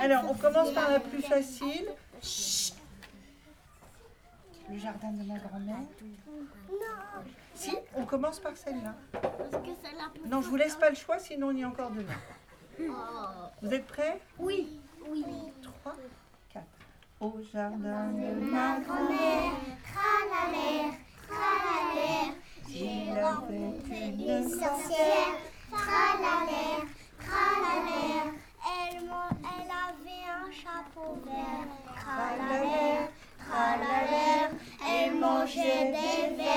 Alors, on commence par la plus facile. Le jardin de ma grand-mère. Non. Si, on commence par celle-là. Non, je vous laisse pas le choix, sinon on y est encore demain. Vous êtes prêts? Oui. Oui. 3, 4. Au jardin de ma grand-mère, tra la j'ai une. couvert. Tralalère, tralalère, elle mangeait des verres.